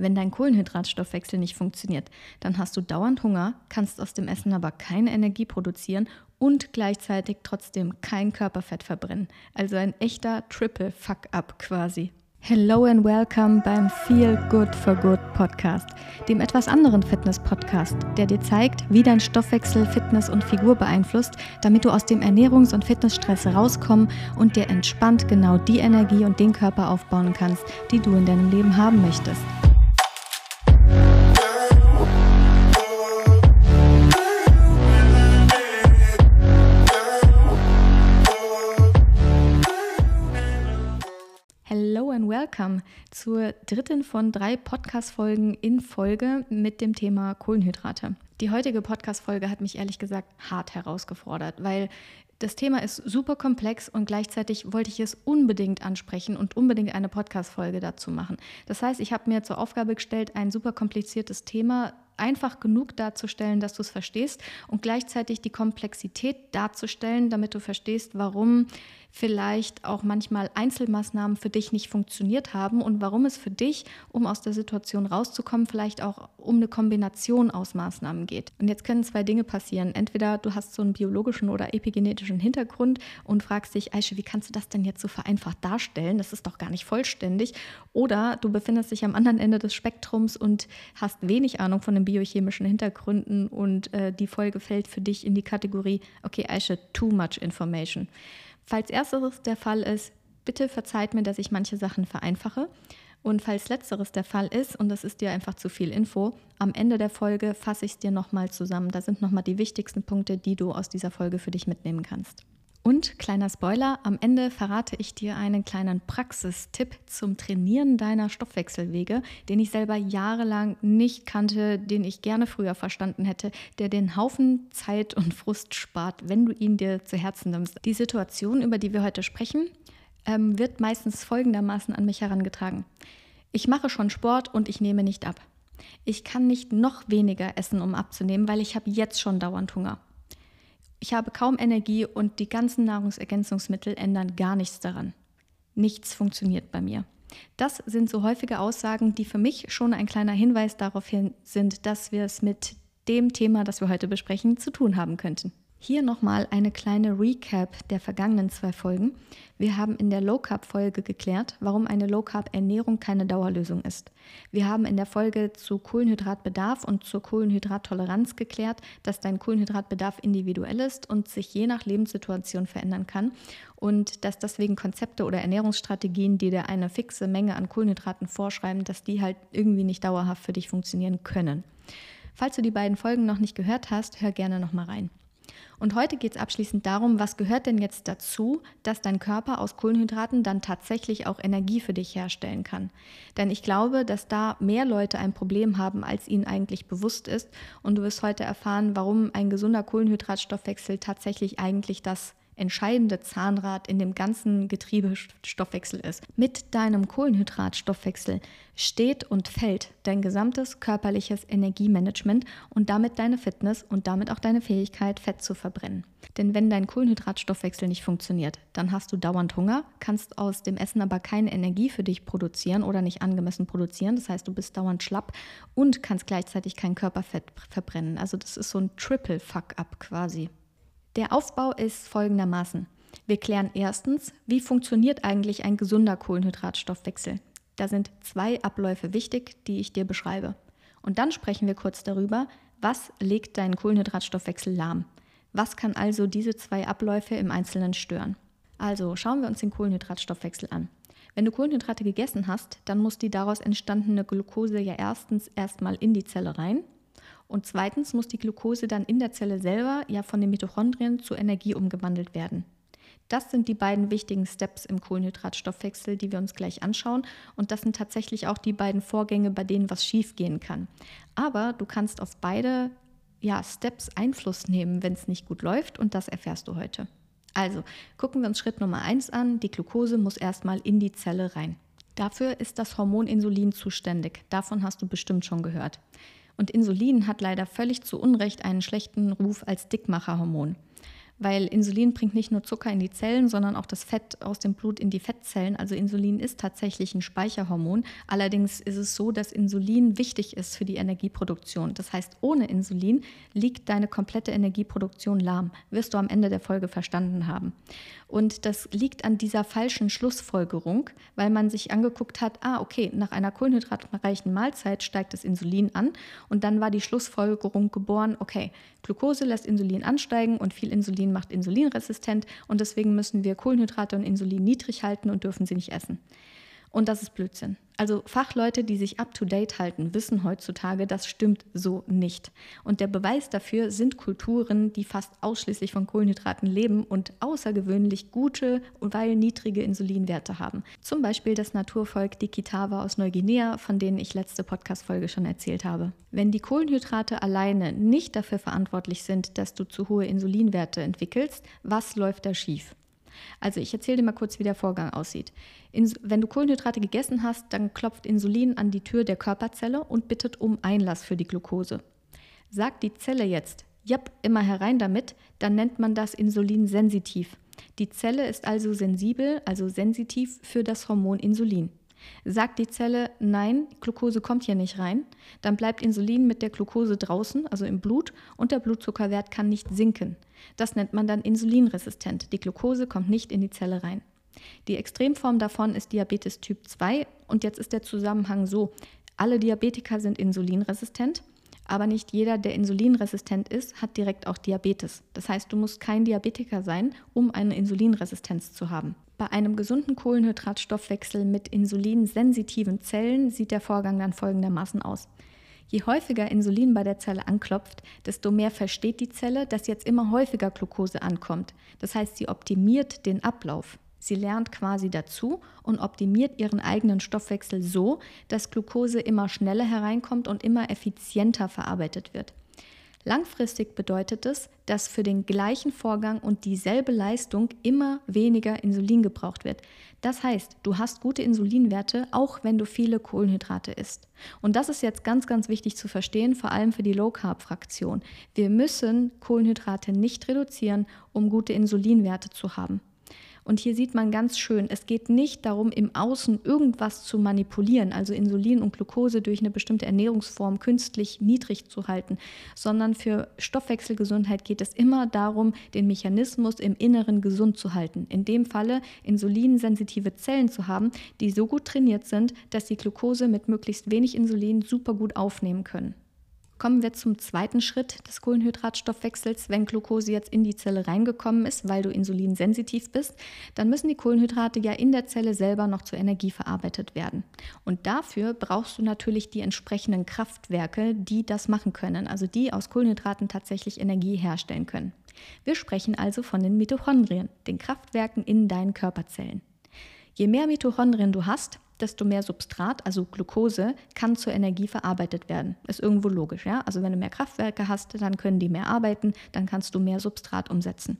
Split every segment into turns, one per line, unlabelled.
Wenn dein Kohlenhydratstoffwechsel nicht funktioniert, dann hast du dauernd Hunger, kannst aus dem Essen aber keine Energie produzieren und gleichzeitig trotzdem kein Körperfett verbrennen. Also ein echter Triple Fuck-up quasi. Hello and welcome beim Feel Good for Good Podcast, dem etwas anderen Fitness-Podcast, der dir zeigt, wie dein Stoffwechsel Fitness und Figur beeinflusst, damit du aus dem Ernährungs- und Fitnessstress rauskommen und dir entspannt genau die Energie und den Körper aufbauen kannst, die du in deinem Leben haben möchtest. Welcome zur dritten von drei Podcast-Folgen in Folge mit dem Thema Kohlenhydrate. Die heutige Podcast-Folge hat mich ehrlich gesagt hart herausgefordert, weil das Thema ist super komplex und gleichzeitig wollte ich es unbedingt ansprechen und unbedingt eine Podcast-Folge dazu machen. Das heißt, ich habe mir zur Aufgabe gestellt, ein super kompliziertes Thema einfach genug darzustellen, dass du es verstehst und gleichzeitig die Komplexität darzustellen, damit du verstehst, warum vielleicht auch manchmal Einzelmaßnahmen für dich nicht funktioniert haben und warum es für dich, um aus der Situation rauszukommen, vielleicht auch um eine Kombination aus Maßnahmen geht. Und jetzt können zwei Dinge passieren. Entweder du hast so einen biologischen oder epigenetischen Hintergrund und fragst dich, Aische, wie kannst du das denn jetzt so vereinfacht darstellen? Das ist doch gar nicht vollständig. Oder du befindest dich am anderen Ende des Spektrums und hast wenig Ahnung von den biochemischen Hintergründen und äh, die Folge fällt für dich in die Kategorie, okay, Aische, too much information. Falls ersteres der Fall ist, bitte verzeiht mir, dass ich manche Sachen vereinfache. Und falls letzteres der Fall ist und das ist dir einfach zu viel Info, am Ende der Folge fasse ich es dir nochmal zusammen. Da sind nochmal die wichtigsten Punkte, die du aus dieser Folge für dich mitnehmen kannst. Und kleiner Spoiler, am Ende verrate ich dir einen kleinen Praxistipp zum Trainieren deiner Stoffwechselwege, den ich selber jahrelang nicht kannte, den ich gerne früher verstanden hätte, der den Haufen Zeit und Frust spart, wenn du ihn dir zu Herzen nimmst. Die Situation, über die wir heute sprechen, ähm, wird meistens folgendermaßen an mich herangetragen. Ich mache schon Sport und ich nehme nicht ab. Ich kann nicht noch weniger essen, um abzunehmen, weil ich habe jetzt schon dauernd Hunger. Ich habe kaum Energie und die ganzen Nahrungsergänzungsmittel ändern gar nichts daran. Nichts funktioniert bei mir. Das sind so häufige Aussagen, die für mich schon ein kleiner Hinweis darauf hin sind, dass wir es mit dem Thema, das wir heute besprechen, zu tun haben könnten. Hier nochmal eine kleine Recap der vergangenen zwei Folgen. Wir haben in der Low Carb Folge geklärt, warum eine Low Carb Ernährung keine Dauerlösung ist. Wir haben in der Folge zu Kohlenhydratbedarf und zur Kohlenhydrattoleranz geklärt, dass dein Kohlenhydratbedarf individuell ist und sich je nach Lebenssituation verändern kann und dass deswegen Konzepte oder Ernährungsstrategien, die dir eine fixe Menge an Kohlenhydraten vorschreiben, dass die halt irgendwie nicht dauerhaft für dich funktionieren können. Falls du die beiden Folgen noch nicht gehört hast, hör gerne nochmal rein. Und heute geht es abschließend darum, was gehört denn jetzt dazu, dass dein Körper aus Kohlenhydraten dann tatsächlich auch Energie für dich herstellen kann. Denn ich glaube, dass da mehr Leute ein Problem haben, als ihnen eigentlich bewusst ist. Und du wirst heute erfahren, warum ein gesunder Kohlenhydratstoffwechsel tatsächlich eigentlich das entscheidende Zahnrad in dem ganzen Getriebestoffwechsel ist. Mit deinem Kohlenhydratstoffwechsel steht und fällt dein gesamtes körperliches Energiemanagement und damit deine Fitness und damit auch deine Fähigkeit, Fett zu verbrennen. Denn wenn dein Kohlenhydratstoffwechsel nicht funktioniert, dann hast du dauernd Hunger, kannst aus dem Essen aber keine Energie für dich produzieren oder nicht angemessen produzieren. Das heißt, du bist dauernd schlapp und kannst gleichzeitig kein Körperfett verbrennen. Also das ist so ein Triple Fuck-up quasi. Der Aufbau ist folgendermaßen. Wir klären erstens, wie funktioniert eigentlich ein gesunder Kohlenhydratstoffwechsel. Da sind zwei Abläufe wichtig, die ich dir beschreibe. Und dann sprechen wir kurz darüber, was legt deinen Kohlenhydratstoffwechsel lahm. Was kann also diese zwei Abläufe im Einzelnen stören? Also schauen wir uns den Kohlenhydratstoffwechsel an. Wenn du Kohlenhydrate gegessen hast, dann muss die daraus entstandene Glucose ja erstens erstmal in die Zelle rein und zweitens muss die Glucose dann in der Zelle selber ja von den Mitochondrien zu Energie umgewandelt werden. Das sind die beiden wichtigen Steps im Kohlenhydratstoffwechsel, die wir uns gleich anschauen. Und das sind tatsächlich auch die beiden Vorgänge, bei denen was schiefgehen kann. Aber du kannst auf beide ja, Steps Einfluss nehmen, wenn es nicht gut läuft. Und das erfährst du heute. Also gucken wir uns Schritt Nummer 1 an. Die Glucose muss erstmal in die Zelle rein. Dafür ist das Hormon Insulin zuständig. Davon hast du bestimmt schon gehört. Und Insulin hat leider völlig zu Unrecht einen schlechten Ruf als Dickmacherhormon. Weil Insulin bringt nicht nur Zucker in die Zellen, sondern auch das Fett aus dem Blut in die Fettzellen. Also Insulin ist tatsächlich ein Speicherhormon. Allerdings ist es so, dass Insulin wichtig ist für die Energieproduktion. Das heißt, ohne Insulin liegt deine komplette Energieproduktion lahm. Wirst du am Ende der Folge verstanden haben. Und das liegt an dieser falschen Schlussfolgerung, weil man sich angeguckt hat, ah, okay, nach einer kohlenhydratreichen Mahlzeit steigt das Insulin an und dann war die Schlussfolgerung geboren, okay, Glucose lässt Insulin ansteigen und viel Insulin macht insulinresistent und deswegen müssen wir Kohlenhydrate und Insulin niedrig halten und dürfen sie nicht essen. Und das ist Blödsinn. Also Fachleute, die sich up-to-date halten, wissen heutzutage, das stimmt so nicht. Und der Beweis dafür sind Kulturen, die fast ausschließlich von Kohlenhydraten leben und außergewöhnlich gute, weil niedrige Insulinwerte haben. Zum Beispiel das Naturvolk die Kitawa aus Neuguinea, von denen ich letzte Podcast-Folge schon erzählt habe. Wenn die Kohlenhydrate alleine nicht dafür verantwortlich sind, dass du zu hohe Insulinwerte entwickelst, was läuft da schief? Also ich erzähle dir mal kurz, wie der Vorgang aussieht. In, wenn du Kohlenhydrate gegessen hast, dann klopft Insulin an die Tür der Körperzelle und bittet um Einlass für die Glucose. Sagt die Zelle jetzt, japp, immer herein damit, dann nennt man das Insulin sensitiv. Die Zelle ist also sensibel, also sensitiv für das Hormon Insulin. Sagt die Zelle, nein, Glucose kommt hier nicht rein, dann bleibt Insulin mit der Glucose draußen, also im Blut, und der Blutzuckerwert kann nicht sinken. Das nennt man dann insulinresistent. Die Glucose kommt nicht in die Zelle rein. Die Extremform davon ist Diabetes Typ 2 und jetzt ist der Zusammenhang so, alle Diabetiker sind insulinresistent, aber nicht jeder, der insulinresistent ist, hat direkt auch Diabetes. Das heißt, du musst kein Diabetiker sein, um eine Insulinresistenz zu haben. Bei einem gesunden Kohlenhydratstoffwechsel mit insulinsensitiven Zellen sieht der Vorgang dann folgendermaßen aus. Je häufiger Insulin bei der Zelle anklopft, desto mehr versteht die Zelle, dass jetzt immer häufiger Glucose ankommt. Das heißt, sie optimiert den Ablauf. Sie lernt quasi dazu und optimiert ihren eigenen Stoffwechsel so, dass Glucose immer schneller hereinkommt und immer effizienter verarbeitet wird. Langfristig bedeutet es, dass für den gleichen Vorgang und dieselbe Leistung immer weniger Insulin gebraucht wird. Das heißt, du hast gute Insulinwerte, auch wenn du viele Kohlenhydrate isst. Und das ist jetzt ganz, ganz wichtig zu verstehen, vor allem für die Low-Carb-Fraktion. Wir müssen Kohlenhydrate nicht reduzieren, um gute Insulinwerte zu haben. Und hier sieht man ganz schön, es geht nicht darum, im Außen irgendwas zu manipulieren, also Insulin und Glucose durch eine bestimmte Ernährungsform künstlich niedrig zu halten, sondern für Stoffwechselgesundheit geht es immer darum, den Mechanismus im Inneren gesund zu halten. In dem Falle insulinsensitive Zellen zu haben, die so gut trainiert sind, dass sie Glucose mit möglichst wenig Insulin super gut aufnehmen können. Kommen wir zum zweiten Schritt des Kohlenhydratstoffwechsels. Wenn Glucose jetzt in die Zelle reingekommen ist, weil du insulinsensitiv bist, dann müssen die Kohlenhydrate ja in der Zelle selber noch zur Energie verarbeitet werden. Und dafür brauchst du natürlich die entsprechenden Kraftwerke, die das machen können, also die aus Kohlenhydraten tatsächlich Energie herstellen können. Wir sprechen also von den Mitochondrien, den Kraftwerken in deinen Körperzellen. Je mehr Mitochondrien du hast, desto mehr Substrat, also Glucose, kann zur Energie verarbeitet werden. Ist irgendwo logisch, ja? Also wenn du mehr Kraftwerke hast, dann können die mehr arbeiten, dann kannst du mehr Substrat umsetzen.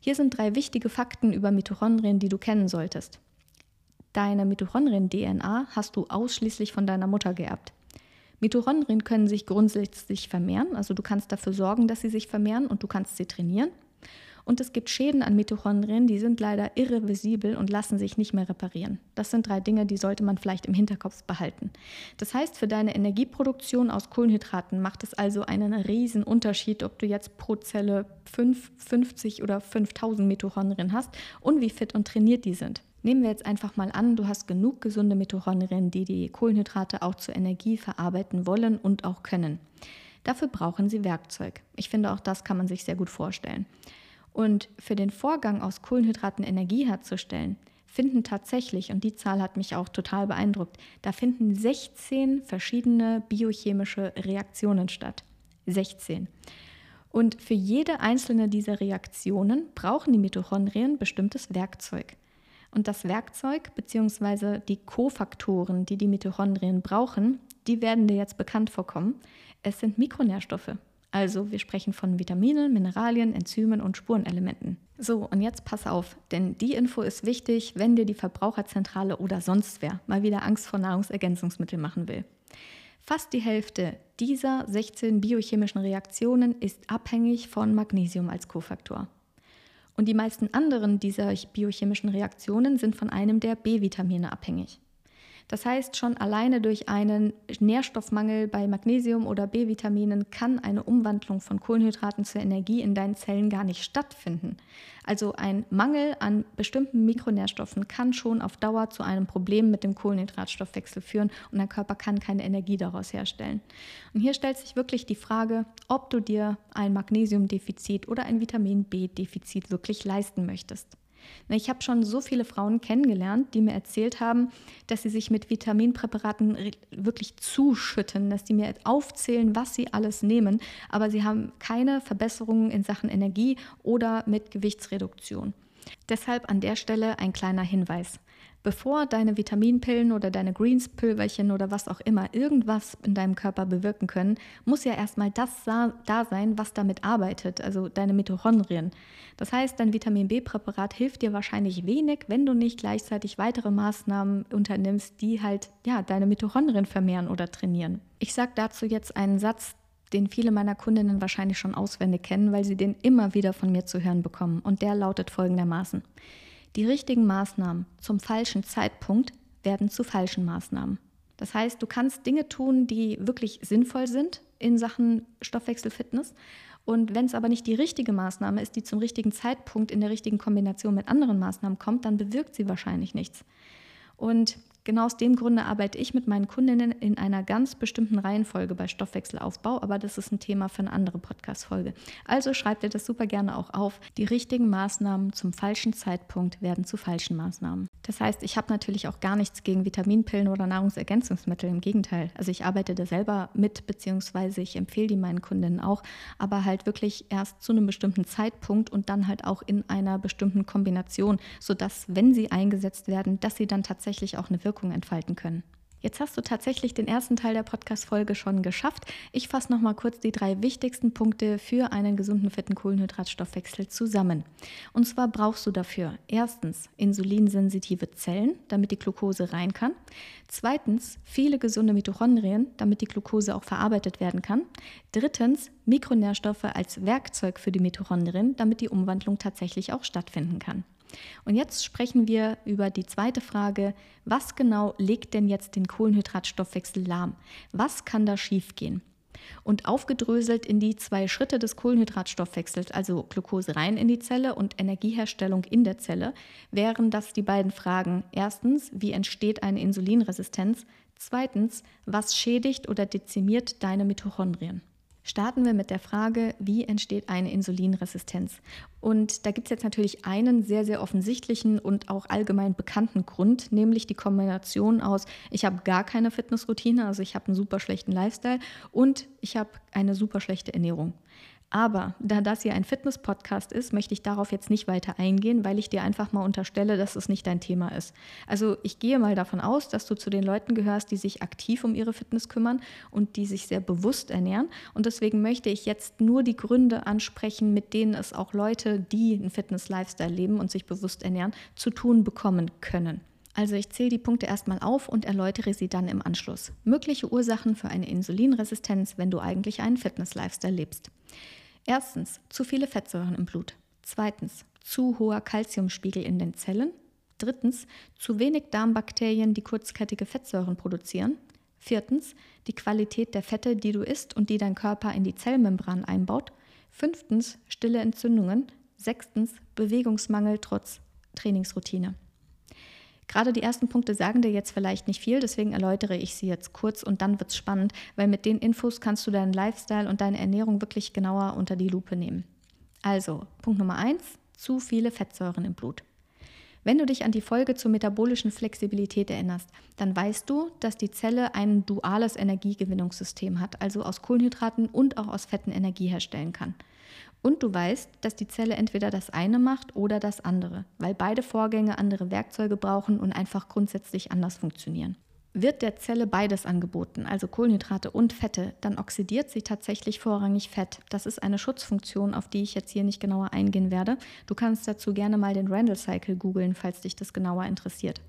Hier sind drei wichtige Fakten über Mitochondrien, die du kennen solltest. Deine Mitochondrien-DNA hast du ausschließlich von deiner Mutter geerbt. Mitochondrien können sich grundsätzlich vermehren, also du kannst dafür sorgen, dass sie sich vermehren und du kannst sie trainieren. Und es gibt Schäden an Mitochondrien, die sind leider irreversibel und lassen sich nicht mehr reparieren. Das sind drei Dinge, die sollte man vielleicht im Hinterkopf behalten. Das heißt, für deine Energieproduktion aus Kohlenhydraten macht es also einen riesen Unterschied, ob du jetzt pro Zelle 5, 50 oder 5000 Mitochondrien hast und wie fit und trainiert die sind. Nehmen wir jetzt einfach mal an, du hast genug gesunde Mitochondrien, die die Kohlenhydrate auch zur Energie verarbeiten wollen und auch können. Dafür brauchen sie Werkzeug. Ich finde, auch das kann man sich sehr gut vorstellen. Und für den Vorgang aus Kohlenhydraten Energie herzustellen, finden tatsächlich, und die Zahl hat mich auch total beeindruckt, da finden 16 verschiedene biochemische Reaktionen statt. 16. Und für jede einzelne dieser Reaktionen brauchen die Mitochondrien bestimmtes Werkzeug. Und das Werkzeug bzw. die Kofaktoren, die die Mitochondrien brauchen, die werden dir jetzt bekannt vorkommen. Es sind Mikronährstoffe. Also wir sprechen von Vitaminen, Mineralien, Enzymen und Spurenelementen. So, und jetzt pass auf, denn die Info ist wichtig, wenn dir die Verbraucherzentrale oder sonst wer mal wieder Angst vor Nahrungsergänzungsmitteln machen will. Fast die Hälfte dieser 16 biochemischen Reaktionen ist abhängig von Magnesium als Kofaktor. Und die meisten anderen dieser biochemischen Reaktionen sind von einem der B-Vitamine abhängig. Das heißt, schon alleine durch einen Nährstoffmangel bei Magnesium oder B-Vitaminen kann eine Umwandlung von Kohlenhydraten zur Energie in deinen Zellen gar nicht stattfinden. Also ein Mangel an bestimmten Mikronährstoffen kann schon auf Dauer zu einem Problem mit dem Kohlenhydratstoffwechsel führen und dein Körper kann keine Energie daraus herstellen. Und hier stellt sich wirklich die Frage, ob du dir ein Magnesiumdefizit oder ein Vitamin B-Defizit wirklich leisten möchtest. Ich habe schon so viele Frauen kennengelernt, die mir erzählt haben, dass sie sich mit Vitaminpräparaten wirklich zuschütten, dass die mir aufzählen, was sie alles nehmen, aber sie haben keine Verbesserungen in Sachen Energie oder mit Gewichtsreduktion. Deshalb an der Stelle ein kleiner Hinweis. Bevor deine Vitaminpillen oder deine Greenspülverchen oder was auch immer irgendwas in deinem Körper bewirken können, muss ja erstmal das da sein, was damit arbeitet, also deine Mitochondrien. Das heißt, dein Vitamin B-Präparat hilft dir wahrscheinlich wenig, wenn du nicht gleichzeitig weitere Maßnahmen unternimmst, die halt ja, deine Mitochondrien vermehren oder trainieren. Ich sage dazu jetzt einen Satz, den viele meiner Kundinnen wahrscheinlich schon auswendig kennen, weil sie den immer wieder von mir zu hören bekommen. Und der lautet folgendermaßen. Die richtigen Maßnahmen zum falschen Zeitpunkt werden zu falschen Maßnahmen. Das heißt, du kannst Dinge tun, die wirklich sinnvoll sind in Sachen Stoffwechselfitness. Und wenn es aber nicht die richtige Maßnahme ist, die zum richtigen Zeitpunkt in der richtigen Kombination mit anderen Maßnahmen kommt, dann bewirkt sie wahrscheinlich nichts. Und Genau aus dem Grunde arbeite ich mit meinen Kundinnen in einer ganz bestimmten Reihenfolge bei Stoffwechselaufbau, aber das ist ein Thema für eine andere Podcast-Folge. Also schreibt ihr das super gerne auch auf. Die richtigen Maßnahmen zum falschen Zeitpunkt werden zu falschen Maßnahmen. Das heißt, ich habe natürlich auch gar nichts gegen Vitaminpillen oder Nahrungsergänzungsmittel. Im Gegenteil. Also ich arbeite da selber mit, beziehungsweise ich empfehle die meinen Kundinnen auch, aber halt wirklich erst zu einem bestimmten Zeitpunkt und dann halt auch in einer bestimmten Kombination, sodass, wenn sie eingesetzt werden, dass sie dann tatsächlich auch eine Wirkung Wirkung entfalten können. Jetzt hast du tatsächlich den ersten Teil der Podcast-Folge schon geschafft. Ich fasse nochmal kurz die drei wichtigsten Punkte für einen gesunden, fetten Kohlenhydratstoffwechsel zusammen. Und zwar brauchst du dafür erstens insulinsensitive Zellen, damit die Glucose rein kann. Zweitens viele gesunde Mitochondrien, damit die Glucose auch verarbeitet werden kann. Drittens Mikronährstoffe als Werkzeug für die Mitochondrien, damit die Umwandlung tatsächlich auch stattfinden kann. Und jetzt sprechen wir über die zweite Frage, was genau legt denn jetzt den Kohlenhydratstoffwechsel lahm? Was kann da schiefgehen? Und aufgedröselt in die zwei Schritte des Kohlenhydratstoffwechsels, also Glucose rein in die Zelle und Energieherstellung in der Zelle, wären das die beiden Fragen. Erstens, wie entsteht eine Insulinresistenz? Zweitens, was schädigt oder dezimiert deine Mitochondrien? Starten wir mit der Frage, wie entsteht eine Insulinresistenz? Und da gibt es jetzt natürlich einen sehr, sehr offensichtlichen und auch allgemein bekannten Grund, nämlich die Kombination aus, ich habe gar keine Fitnessroutine, also ich habe einen super schlechten Lifestyle und ich habe eine super schlechte Ernährung. Aber da das hier ein Fitness-Podcast ist, möchte ich darauf jetzt nicht weiter eingehen, weil ich dir einfach mal unterstelle, dass es nicht dein Thema ist. Also ich gehe mal davon aus, dass du zu den Leuten gehörst, die sich aktiv um ihre Fitness kümmern und die sich sehr bewusst ernähren. Und deswegen möchte ich jetzt nur die Gründe ansprechen, mit denen es auch Leute, die einen Fitness-Lifestyle leben und sich bewusst ernähren, zu tun bekommen können. Also ich zähle die Punkte erstmal auf und erläutere sie dann im Anschluss. Mögliche Ursachen für eine Insulinresistenz, wenn du eigentlich einen Fitness-Lifestyle lebst. Erstens, zu viele Fettsäuren im Blut. Zweitens, zu hoher Kalziumspiegel in den Zellen. Drittens, zu wenig Darmbakterien, die kurzkettige Fettsäuren produzieren. Viertens, die Qualität der Fette, die du isst und die dein Körper in die Zellmembran einbaut. Fünftens, stille Entzündungen. Sechstens, Bewegungsmangel trotz Trainingsroutine. Gerade die ersten Punkte sagen dir jetzt vielleicht nicht viel, deswegen erläutere ich sie jetzt kurz und dann wird es spannend, weil mit den Infos kannst du deinen Lifestyle und deine Ernährung wirklich genauer unter die Lupe nehmen. Also, Punkt Nummer eins: zu viele Fettsäuren im Blut. Wenn du dich an die Folge zur metabolischen Flexibilität erinnerst, dann weißt du, dass die Zelle ein duales Energiegewinnungssystem hat, also aus Kohlenhydraten und auch aus Fetten Energie herstellen kann. Und du weißt, dass die Zelle entweder das eine macht oder das andere, weil beide Vorgänge andere Werkzeuge brauchen und einfach grundsätzlich anders funktionieren. Wird der Zelle beides angeboten, also Kohlenhydrate und Fette, dann oxidiert sie tatsächlich vorrangig Fett. Das ist eine Schutzfunktion, auf die ich jetzt hier nicht genauer eingehen werde. Du kannst dazu gerne mal den Randall Cycle googeln, falls dich das genauer interessiert.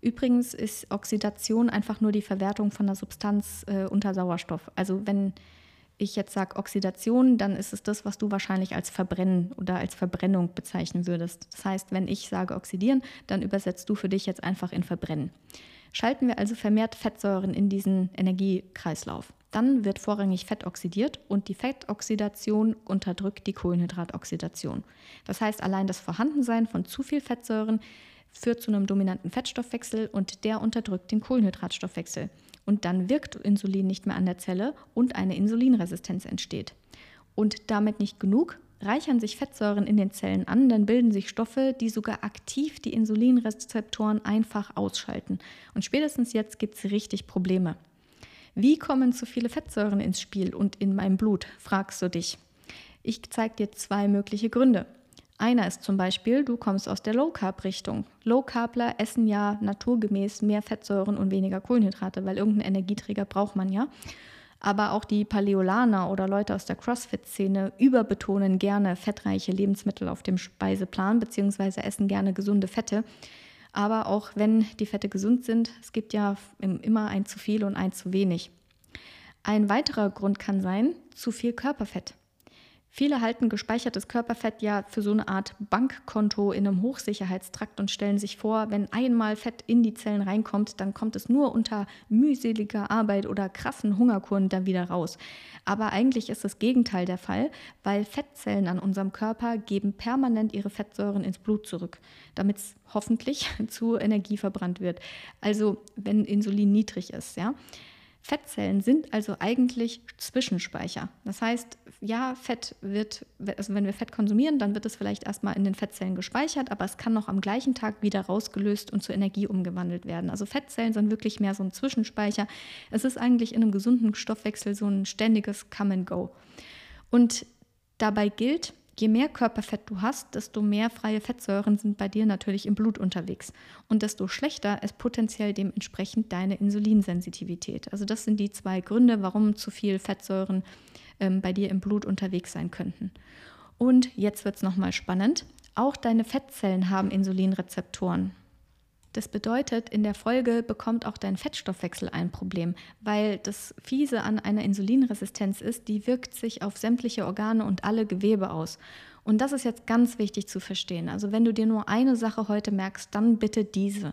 Übrigens ist Oxidation einfach nur die Verwertung von einer Substanz äh, unter Sauerstoff. Also wenn ich jetzt sage Oxidation, dann ist es das, was du wahrscheinlich als Verbrennen oder als Verbrennung bezeichnen würdest. Das heißt, wenn ich sage oxidieren, dann übersetzt du für dich jetzt einfach in Verbrennen. Schalten wir also vermehrt Fettsäuren in diesen Energiekreislauf. Dann wird vorrangig Fett oxidiert und die Fettoxidation unterdrückt die Kohlenhydratoxidation. Das heißt, allein das Vorhandensein von zu viel Fettsäuren führt zu einem dominanten Fettstoffwechsel und der unterdrückt den Kohlenhydratstoffwechsel. Und dann wirkt Insulin nicht mehr an der Zelle und eine Insulinresistenz entsteht. Und damit nicht genug, reichern sich Fettsäuren in den Zellen an, dann bilden sich Stoffe, die sogar aktiv die Insulinrezeptoren einfach ausschalten. Und spätestens jetzt gibt es richtig Probleme. Wie kommen zu viele Fettsäuren ins Spiel und in meinem Blut, fragst du dich. Ich zeige dir zwei mögliche Gründe. Einer ist zum Beispiel, du kommst aus der Low Carb Richtung. Low Carbler essen ja naturgemäß mehr Fettsäuren und weniger Kohlenhydrate, weil irgendeinen Energieträger braucht man ja. Aber auch die Paleolaner oder Leute aus der CrossFit-Szene überbetonen gerne fettreiche Lebensmittel auf dem Speiseplan beziehungsweise essen gerne gesunde Fette. Aber auch wenn die Fette gesund sind, es gibt ja immer ein zu viel und ein zu wenig. Ein weiterer Grund kann sein, zu viel Körperfett. Viele halten gespeichertes Körperfett ja für so eine Art Bankkonto in einem Hochsicherheitstrakt und stellen sich vor, wenn einmal Fett in die Zellen reinkommt, dann kommt es nur unter mühseliger Arbeit oder krassen Hungerkuren dann wieder raus. Aber eigentlich ist das Gegenteil der Fall, weil Fettzellen an unserem Körper geben permanent ihre Fettsäuren ins Blut zurück, damit es hoffentlich zu Energie verbrannt wird. Also wenn Insulin niedrig ist, ja. Fettzellen sind also eigentlich Zwischenspeicher. Das heißt, ja, Fett wird, also wenn wir Fett konsumieren, dann wird es vielleicht erstmal in den Fettzellen gespeichert, aber es kann noch am gleichen Tag wieder rausgelöst und zur Energie umgewandelt werden. Also Fettzellen sind wirklich mehr so ein Zwischenspeicher. Es ist eigentlich in einem gesunden Stoffwechsel so ein ständiges Come and Go. Und dabei gilt, Je mehr Körperfett du hast, desto mehr freie Fettsäuren sind bei dir natürlich im Blut unterwegs. Und desto schlechter ist potenziell dementsprechend deine Insulinsensitivität. Also das sind die zwei Gründe, warum zu viel Fettsäuren ähm, bei dir im Blut unterwegs sein könnten. Und jetzt wird es nochmal spannend. Auch deine Fettzellen haben Insulinrezeptoren. Das bedeutet, in der Folge bekommt auch dein Fettstoffwechsel ein Problem, weil das Fiese an einer Insulinresistenz ist, die wirkt sich auf sämtliche Organe und alle Gewebe aus. Und das ist jetzt ganz wichtig zu verstehen. Also wenn du dir nur eine Sache heute merkst, dann bitte diese.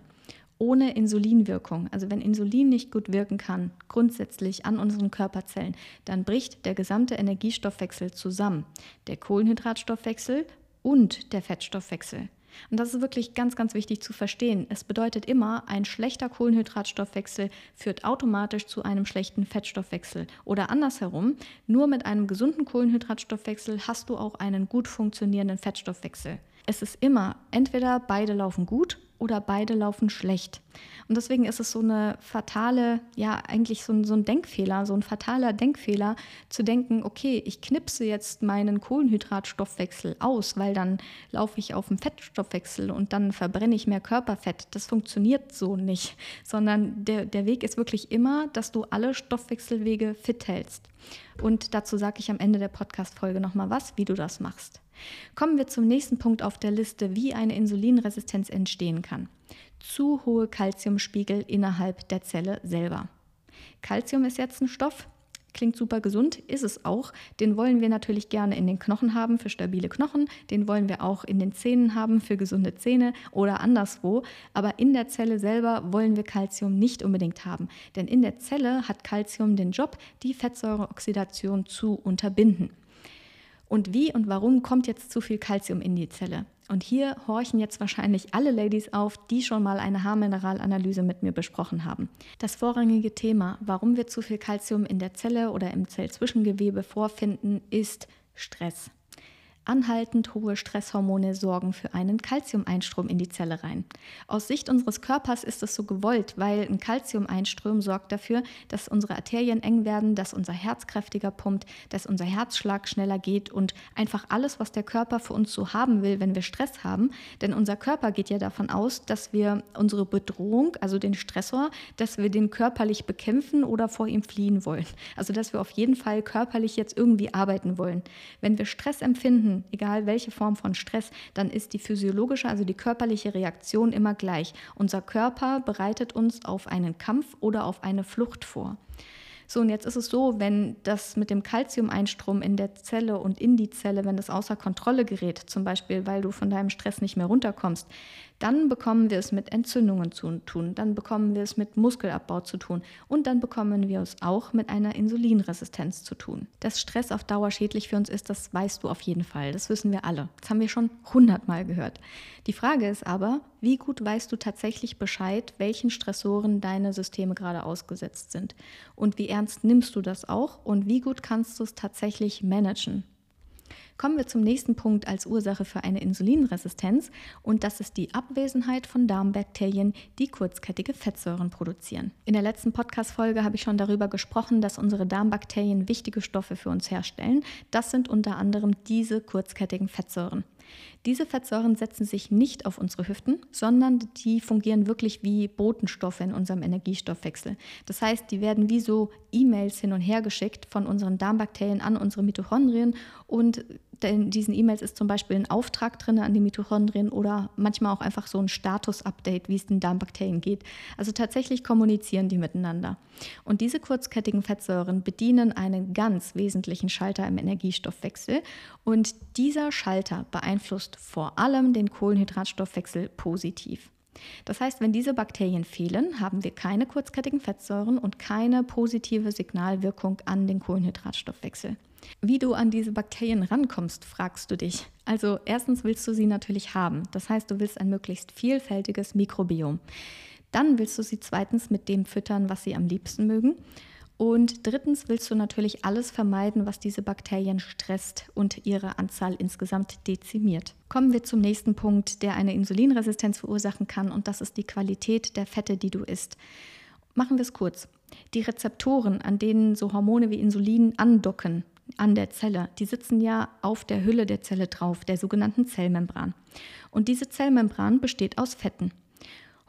Ohne Insulinwirkung, also wenn Insulin nicht gut wirken kann, grundsätzlich an unseren Körperzellen, dann bricht der gesamte Energiestoffwechsel zusammen. Der Kohlenhydratstoffwechsel und der Fettstoffwechsel. Und das ist wirklich ganz, ganz wichtig zu verstehen. Es bedeutet immer, ein schlechter Kohlenhydratstoffwechsel führt automatisch zu einem schlechten Fettstoffwechsel. Oder andersherum, nur mit einem gesunden Kohlenhydratstoffwechsel hast du auch einen gut funktionierenden Fettstoffwechsel. Es ist immer, entweder beide laufen gut oder beide laufen schlecht. Und deswegen ist es so eine fatale, ja, eigentlich so ein, so ein Denkfehler, so ein fataler Denkfehler, zu denken, okay, ich knipse jetzt meinen Kohlenhydratstoffwechsel aus, weil dann laufe ich auf dem Fettstoffwechsel und dann verbrenne ich mehr Körperfett. Das funktioniert so nicht, sondern der, der Weg ist wirklich immer, dass du alle Stoffwechselwege fit hältst. Und dazu sage ich am Ende der Podcast-Folge nochmal was, wie du das machst. Kommen wir zum nächsten Punkt auf der Liste, wie eine Insulinresistenz entstehen kann. Zu hohe Kalziumspiegel innerhalb der Zelle selber. Kalzium ist jetzt ein Stoff, klingt super gesund, ist es auch. Den wollen wir natürlich gerne in den Knochen haben für stabile Knochen, den wollen wir auch in den Zähnen haben für gesunde Zähne oder anderswo. Aber in der Zelle selber wollen wir Kalzium nicht unbedingt haben, denn in der Zelle hat Kalzium den Job, die Fettsäureoxidation zu unterbinden. Und wie und warum kommt jetzt zu viel Kalzium in die Zelle? Und hier horchen jetzt wahrscheinlich alle Ladies auf, die schon mal eine Haarmineralanalyse mit mir besprochen haben. Das vorrangige Thema, warum wir zu viel Kalzium in der Zelle oder im Zellzwischengewebe vorfinden, ist Stress. Anhaltend hohe Stresshormone sorgen für einen Kalziumeinstrom in die Zelle rein. Aus Sicht unseres Körpers ist es so gewollt, weil ein Kalziumeinstrom sorgt dafür, dass unsere Arterien eng werden, dass unser Herz kräftiger pumpt, dass unser Herzschlag schneller geht und einfach alles, was der Körper für uns so haben will, wenn wir Stress haben. Denn unser Körper geht ja davon aus, dass wir unsere Bedrohung, also den Stressor, dass wir den körperlich bekämpfen oder vor ihm fliehen wollen. Also dass wir auf jeden Fall körperlich jetzt irgendwie arbeiten wollen. Wenn wir Stress empfinden, empfinden, egal welche Form von Stress, dann ist die physiologische, also die körperliche Reaktion immer gleich. Unser Körper bereitet uns auf einen Kampf oder auf eine Flucht vor. So, und jetzt ist es so, wenn das mit dem Calcium-Einstrom in der Zelle und in die Zelle, wenn das außer Kontrolle gerät, zum Beispiel, weil du von deinem Stress nicht mehr runterkommst, dann bekommen wir es mit Entzündungen zu tun, dann bekommen wir es mit Muskelabbau zu tun und dann bekommen wir es auch mit einer Insulinresistenz zu tun. Dass Stress auf Dauer schädlich für uns ist, das weißt du auf jeden Fall. Das wissen wir alle. Das haben wir schon hundertmal gehört. Die Frage ist aber, wie gut weißt du tatsächlich Bescheid, welchen Stressoren deine Systeme gerade ausgesetzt sind? Und wie ernst nimmst du das auch? Und wie gut kannst du es tatsächlich managen? Kommen wir zum nächsten Punkt als Ursache für eine Insulinresistenz und das ist die Abwesenheit von Darmbakterien, die kurzkettige Fettsäuren produzieren. In der letzten Podcast-Folge habe ich schon darüber gesprochen, dass unsere Darmbakterien wichtige Stoffe für uns herstellen. Das sind unter anderem diese kurzkettigen Fettsäuren. Diese Fettsäuren setzen sich nicht auf unsere Hüften, sondern die fungieren wirklich wie Botenstoffe in unserem Energiestoffwechsel. Das heißt, die werden wie so E-Mails hin und her geschickt von unseren Darmbakterien an unsere Mitochondrien und in diesen E-Mails ist zum Beispiel ein Auftrag drin an die Mitochondrien oder manchmal auch einfach so ein Status-Update, wie es den Darmbakterien geht. Also tatsächlich kommunizieren die miteinander. Und diese kurzkettigen Fettsäuren bedienen einen ganz wesentlichen Schalter im Energiestoffwechsel. Und dieser Schalter beeinflusst vor allem den Kohlenhydratstoffwechsel positiv. Das heißt, wenn diese Bakterien fehlen, haben wir keine kurzkettigen Fettsäuren und keine positive Signalwirkung an den Kohlenhydratstoffwechsel. Wie du an diese Bakterien rankommst, fragst du dich. Also erstens willst du sie natürlich haben. Das heißt, du willst ein möglichst vielfältiges Mikrobiom. Dann willst du sie zweitens mit dem füttern, was sie am liebsten mögen. Und drittens willst du natürlich alles vermeiden, was diese Bakterien stresst und ihre Anzahl insgesamt dezimiert. Kommen wir zum nächsten Punkt, der eine Insulinresistenz verursachen kann, und das ist die Qualität der Fette, die du isst. Machen wir es kurz. Die Rezeptoren, an denen so Hormone wie Insulin andocken, an der Zelle, die sitzen ja auf der Hülle der Zelle drauf, der sogenannten Zellmembran. Und diese Zellmembran besteht aus Fetten.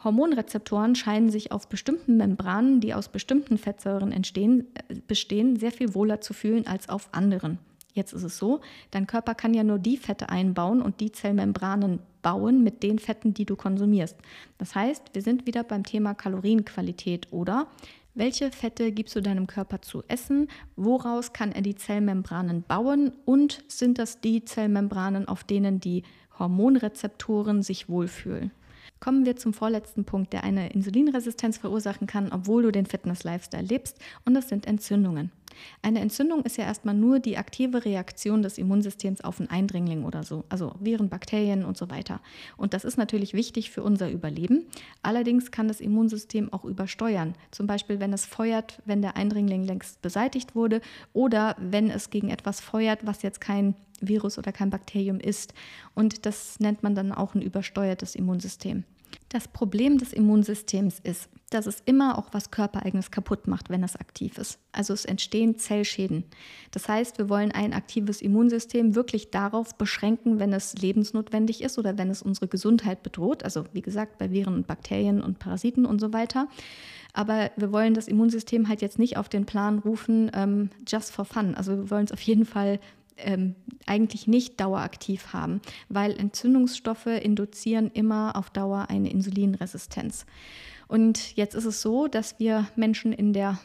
Hormonrezeptoren scheinen sich auf bestimmten Membranen, die aus bestimmten Fettsäuren entstehen, äh, bestehen, sehr viel wohler zu fühlen als auf anderen. Jetzt ist es so, dein Körper kann ja nur die Fette einbauen und die Zellmembranen bauen mit den Fetten, die du konsumierst. Das heißt, wir sind wieder beim Thema Kalorienqualität oder welche Fette gibst du deinem Körper zu essen? Woraus kann er die Zellmembranen bauen? Und sind das die Zellmembranen, auf denen die Hormonrezeptoren sich wohlfühlen? Kommen wir zum vorletzten Punkt, der eine Insulinresistenz verursachen kann, obwohl du den Fitness-Lifestyle lebst, und das sind Entzündungen. Eine Entzündung ist ja erstmal nur die aktive Reaktion des Immunsystems auf einen Eindringling oder so, also Viren, Bakterien und so weiter. Und das ist natürlich wichtig für unser Überleben. Allerdings kann das Immunsystem auch übersteuern. Zum Beispiel, wenn es feuert, wenn der Eindringling längst beseitigt wurde oder wenn es gegen etwas feuert, was jetzt kein Virus oder kein Bakterium ist. Und das nennt man dann auch ein übersteuertes Immunsystem. Das Problem des Immunsystems ist, dass es immer auch was Körpereigenes kaputt macht, wenn es aktiv ist. Also es entstehen Zellschäden. Das heißt, wir wollen ein aktives Immunsystem wirklich darauf beschränken, wenn es lebensnotwendig ist oder wenn es unsere Gesundheit bedroht. Also wie gesagt, bei Viren und Bakterien und Parasiten und so weiter. Aber wir wollen das Immunsystem halt jetzt nicht auf den Plan rufen, ähm, just for fun. Also wir wollen es auf jeden Fall ähm, eigentlich nicht daueraktiv haben, weil Entzündungsstoffe induzieren immer auf Dauer eine Insulinresistenz. Und jetzt ist es so, dass wir Menschen in der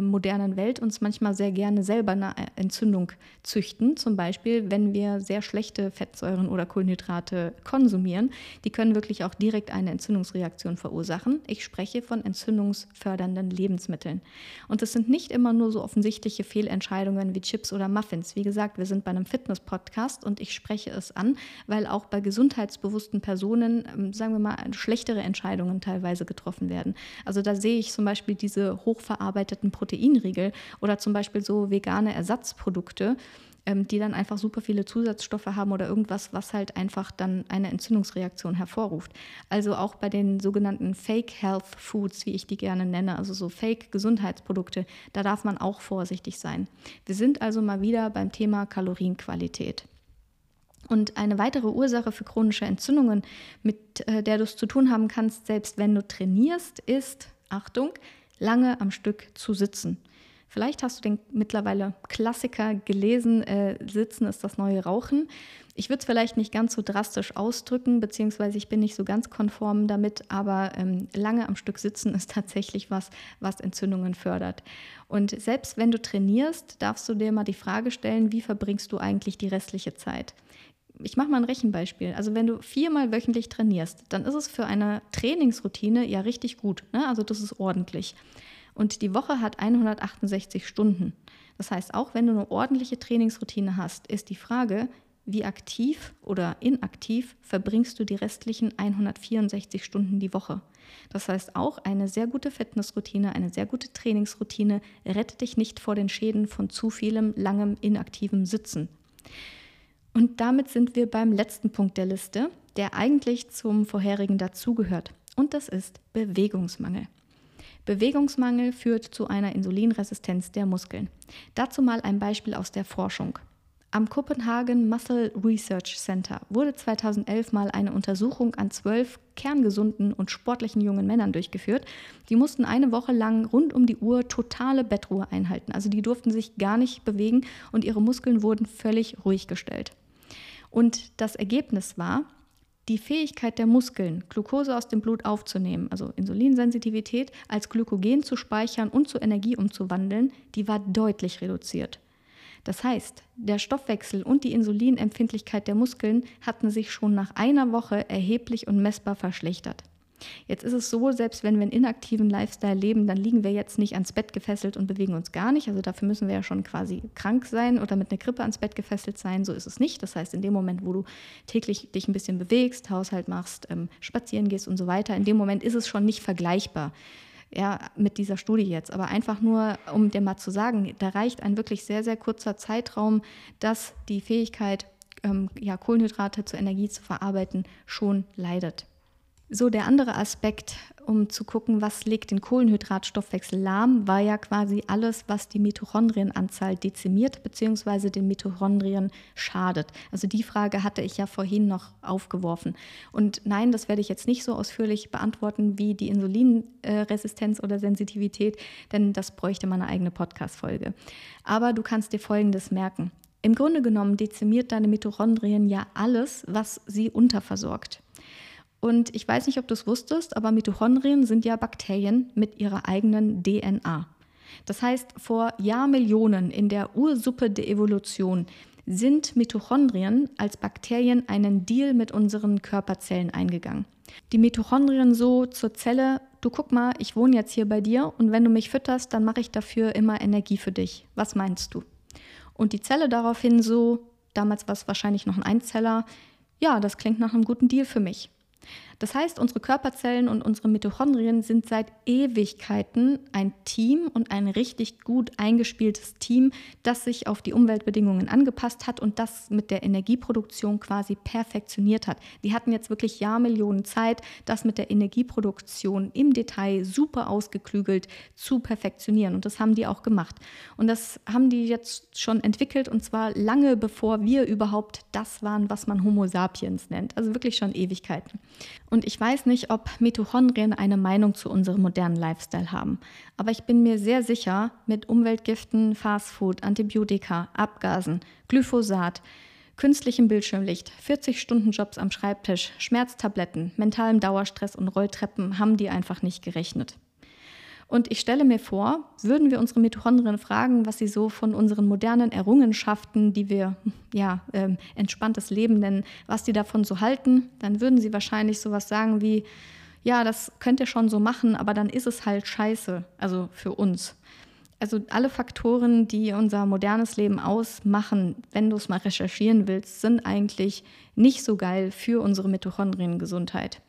modernen Welt uns manchmal sehr gerne selber eine Entzündung züchten. Zum Beispiel, wenn wir sehr schlechte Fettsäuren oder Kohlenhydrate konsumieren. Die können wirklich auch direkt eine Entzündungsreaktion verursachen. Ich spreche von entzündungsfördernden Lebensmitteln. Und es sind nicht immer nur so offensichtliche Fehlentscheidungen wie Chips oder Muffins. Wie gesagt, wir sind bei einem Fitness-Podcast und ich spreche es an, weil auch bei gesundheitsbewussten Personen, ähm, sagen wir mal, schlechtere Entscheidungen teilweise getroffen werden. Also da sehe ich zum Beispiel diese hochverarbeiteten Proteinriegel oder zum Beispiel so vegane Ersatzprodukte, ähm, die dann einfach super viele Zusatzstoffe haben oder irgendwas, was halt einfach dann eine Entzündungsreaktion hervorruft. Also auch bei den sogenannten Fake Health Foods, wie ich die gerne nenne, also so Fake Gesundheitsprodukte, da darf man auch vorsichtig sein. Wir sind also mal wieder beim Thema Kalorienqualität. Und eine weitere Ursache für chronische Entzündungen, mit äh, der du es zu tun haben kannst, selbst wenn du trainierst, ist, Achtung, lange am Stück zu sitzen. Vielleicht hast du den mittlerweile Klassiker gelesen, äh, Sitzen ist das neue Rauchen. Ich würde es vielleicht nicht ganz so drastisch ausdrücken, beziehungsweise ich bin nicht so ganz konform damit, aber ähm, lange am Stück sitzen ist tatsächlich was, was Entzündungen fördert. Und selbst wenn du trainierst, darfst du dir mal die Frage stellen, wie verbringst du eigentlich die restliche Zeit? Ich mache mal ein Rechenbeispiel. Also wenn du viermal wöchentlich trainierst, dann ist es für eine Trainingsroutine ja richtig gut. Ne? Also das ist ordentlich. Und die Woche hat 168 Stunden. Das heißt, auch wenn du eine ordentliche Trainingsroutine hast, ist die Frage, wie aktiv oder inaktiv verbringst du die restlichen 164 Stunden die Woche. Das heißt, auch eine sehr gute Fitnessroutine, eine sehr gute Trainingsroutine rettet dich nicht vor den Schäden von zu vielem langem inaktivem Sitzen. Und damit sind wir beim letzten Punkt der Liste, der eigentlich zum vorherigen dazugehört. Und das ist Bewegungsmangel. Bewegungsmangel führt zu einer Insulinresistenz der Muskeln. Dazu mal ein Beispiel aus der Forschung. Am Copenhagen Muscle Research Center wurde 2011 mal eine Untersuchung an zwölf kerngesunden und sportlichen jungen Männern durchgeführt. Die mussten eine Woche lang rund um die Uhr totale Bettruhe einhalten. Also die durften sich gar nicht bewegen und ihre Muskeln wurden völlig ruhig gestellt. Und das Ergebnis war, die Fähigkeit der Muskeln, Glucose aus dem Blut aufzunehmen, also Insulinsensitivität, als Glykogen zu speichern und zur Energie umzuwandeln, die war deutlich reduziert. Das heißt, der Stoffwechsel und die Insulinempfindlichkeit der Muskeln hatten sich schon nach einer Woche erheblich und messbar verschlechtert. Jetzt ist es so, selbst wenn wir einen inaktiven Lifestyle leben, dann liegen wir jetzt nicht ans Bett gefesselt und bewegen uns gar nicht. Also dafür müssen wir ja schon quasi krank sein oder mit einer Grippe ans Bett gefesselt sein. So ist es nicht. Das heißt, in dem Moment, wo du täglich dich ein bisschen bewegst, Haushalt machst, ähm, spazieren gehst und so weiter, in dem Moment ist es schon nicht vergleichbar ja, mit dieser Studie jetzt, aber einfach nur, um dir mal zu sagen, da reicht ein wirklich sehr, sehr kurzer Zeitraum, dass die Fähigkeit, ähm, ja, Kohlenhydrate zur Energie zu verarbeiten, schon leidet. So, der andere Aspekt, um zu gucken, was legt den Kohlenhydratstoffwechsel lahm, war ja quasi alles, was die Mitochondrienanzahl dezimiert bzw. den Mitochondrien schadet. Also die Frage hatte ich ja vorhin noch aufgeworfen. Und nein, das werde ich jetzt nicht so ausführlich beantworten wie die Insulinresistenz oder Sensitivität, denn das bräuchte mal eine eigene Podcast-Folge. Aber du kannst dir Folgendes merken. Im Grunde genommen dezimiert deine Mitochondrien ja alles, was sie unterversorgt. Und ich weiß nicht, ob du es wusstest, aber Mitochondrien sind ja Bakterien mit ihrer eigenen DNA. Das heißt, vor Jahrmillionen in der Ursuppe der Evolution sind Mitochondrien als Bakterien einen Deal mit unseren Körperzellen eingegangen. Die Mitochondrien so zur Zelle, du guck mal, ich wohne jetzt hier bei dir und wenn du mich fütterst, dann mache ich dafür immer Energie für dich. Was meinst du? Und die Zelle daraufhin so, damals war es wahrscheinlich noch ein Einzeller, ja, das klingt nach einem guten Deal für mich. Das heißt, unsere Körperzellen und unsere Mitochondrien sind seit Ewigkeiten ein Team und ein richtig gut eingespieltes Team, das sich auf die Umweltbedingungen angepasst hat und das mit der Energieproduktion quasi perfektioniert hat. Die hatten jetzt wirklich Jahrmillionen Zeit, das mit der Energieproduktion im Detail super ausgeklügelt zu perfektionieren. Und das haben die auch gemacht. Und das haben die jetzt schon entwickelt und zwar lange bevor wir überhaupt das waren, was man Homo sapiens nennt. Also wirklich schon Ewigkeiten. Und ich weiß nicht, ob Mitochondrien eine Meinung zu unserem modernen Lifestyle haben. Aber ich bin mir sehr sicher, mit Umweltgiften, Fastfood, Antibiotika, Abgasen, Glyphosat, künstlichem Bildschirmlicht, 40-Stunden-Jobs am Schreibtisch, Schmerztabletten, mentalem Dauerstress und Rolltreppen haben die einfach nicht gerechnet. Und ich stelle mir vor, würden wir unsere Mitochondrien fragen, was sie so von unseren modernen Errungenschaften, die wir ja ähm, entspanntes Leben nennen, was die davon so halten, dann würden sie wahrscheinlich sowas sagen wie, ja, das könnt ihr schon so machen, aber dann ist es halt scheiße, also für uns. Also alle Faktoren, die unser modernes Leben ausmachen, wenn du es mal recherchieren willst, sind eigentlich nicht so geil für unsere Mitochondriengesundheit.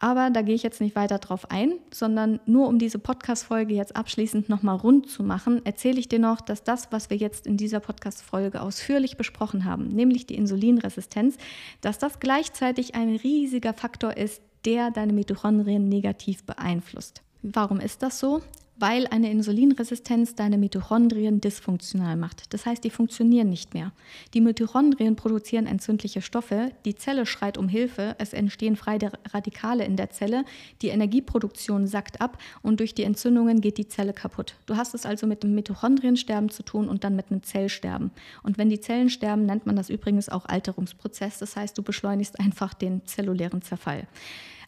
Aber da gehe ich jetzt nicht weiter drauf ein, sondern nur um diese Podcast-Folge jetzt abschließend nochmal rund zu machen, erzähle ich dir noch, dass das, was wir jetzt in dieser Podcast-Folge ausführlich besprochen haben, nämlich die Insulinresistenz, dass das gleichzeitig ein riesiger Faktor ist, der deine Mitochondrien negativ beeinflusst. Warum ist das so? Weil eine Insulinresistenz deine Mitochondrien dysfunktional macht. Das heißt, die funktionieren nicht mehr. Die Mitochondrien produzieren entzündliche Stoffe, die Zelle schreit um Hilfe, es entstehen freie Radikale in der Zelle, die Energieproduktion sackt ab und durch die Entzündungen geht die Zelle kaputt. Du hast es also mit einem Mitochondriensterben zu tun und dann mit einem Zellsterben. Und wenn die Zellen sterben, nennt man das übrigens auch Alterungsprozess. Das heißt, du beschleunigst einfach den zellulären Zerfall.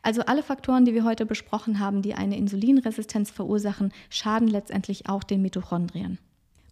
Also alle Faktoren, die wir heute besprochen haben, die eine Insulinresistenz verursachen, schaden letztendlich auch den Mitochondrien.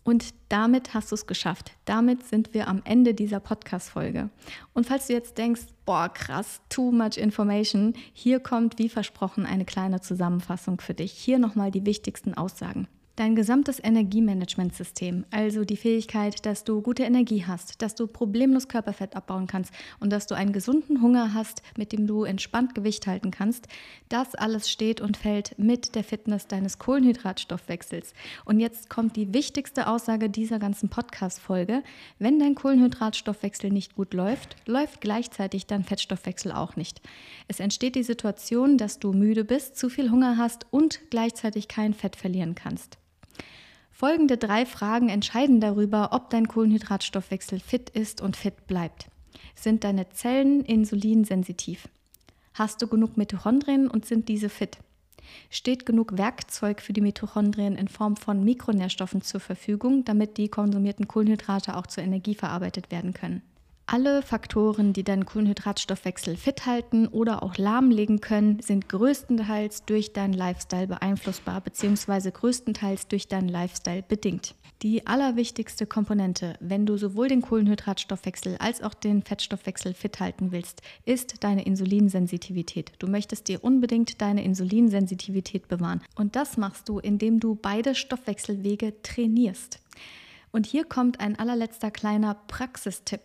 Und damit hast du es geschafft. Damit sind wir am Ende dieser Podcast-Folge. Und falls du jetzt denkst, boah, krass, too much information, hier kommt wie versprochen eine kleine Zusammenfassung für dich. Hier nochmal die wichtigsten Aussagen. Dein gesamtes Energiemanagementsystem, also die Fähigkeit, dass du gute Energie hast, dass du problemlos Körperfett abbauen kannst und dass du einen gesunden Hunger hast, mit dem du entspannt Gewicht halten kannst, das alles steht und fällt mit der Fitness deines Kohlenhydratstoffwechsels. Und jetzt kommt die wichtigste Aussage dieser ganzen Podcast-Folge. Wenn dein Kohlenhydratstoffwechsel nicht gut läuft, läuft gleichzeitig dein Fettstoffwechsel auch nicht. Es entsteht die Situation, dass du müde bist, zu viel Hunger hast und gleichzeitig kein Fett verlieren kannst. Folgende drei Fragen entscheiden darüber, ob dein Kohlenhydratstoffwechsel fit ist und fit bleibt. Sind deine Zellen insulinsensitiv? Hast du genug Mitochondrien und sind diese fit? Steht genug Werkzeug für die Mitochondrien in Form von Mikronährstoffen zur Verfügung, damit die konsumierten Kohlenhydrate auch zur Energie verarbeitet werden können? Alle Faktoren, die deinen Kohlenhydratstoffwechsel fit halten oder auch lahmlegen können, sind größtenteils durch deinen Lifestyle beeinflussbar bzw. größtenteils durch deinen Lifestyle bedingt. Die allerwichtigste Komponente, wenn du sowohl den Kohlenhydratstoffwechsel als auch den Fettstoffwechsel fit halten willst, ist deine Insulinsensitivität. Du möchtest dir unbedingt deine Insulinsensitivität bewahren. Und das machst du, indem du beide Stoffwechselwege trainierst. Und hier kommt ein allerletzter kleiner Praxistipp.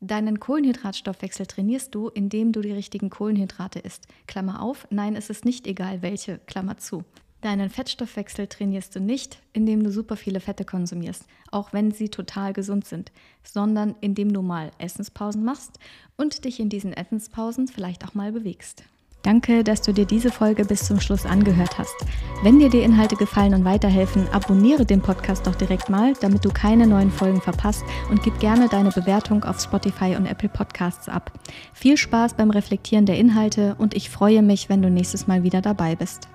Deinen Kohlenhydratstoffwechsel trainierst du, indem du die richtigen Kohlenhydrate isst. Klammer auf, nein, es ist nicht egal welche, Klammer zu. Deinen Fettstoffwechsel trainierst du nicht, indem du super viele Fette konsumierst, auch wenn sie total gesund sind, sondern indem du mal Essenspausen machst und dich in diesen Essenspausen vielleicht auch mal bewegst. Danke, dass du dir diese Folge bis zum Schluss angehört hast. Wenn dir die Inhalte gefallen und weiterhelfen, abonniere den Podcast doch direkt mal, damit du keine neuen Folgen verpasst und gib gerne deine Bewertung auf Spotify und Apple Podcasts ab. Viel Spaß beim Reflektieren der Inhalte und ich freue mich, wenn du nächstes Mal wieder dabei bist.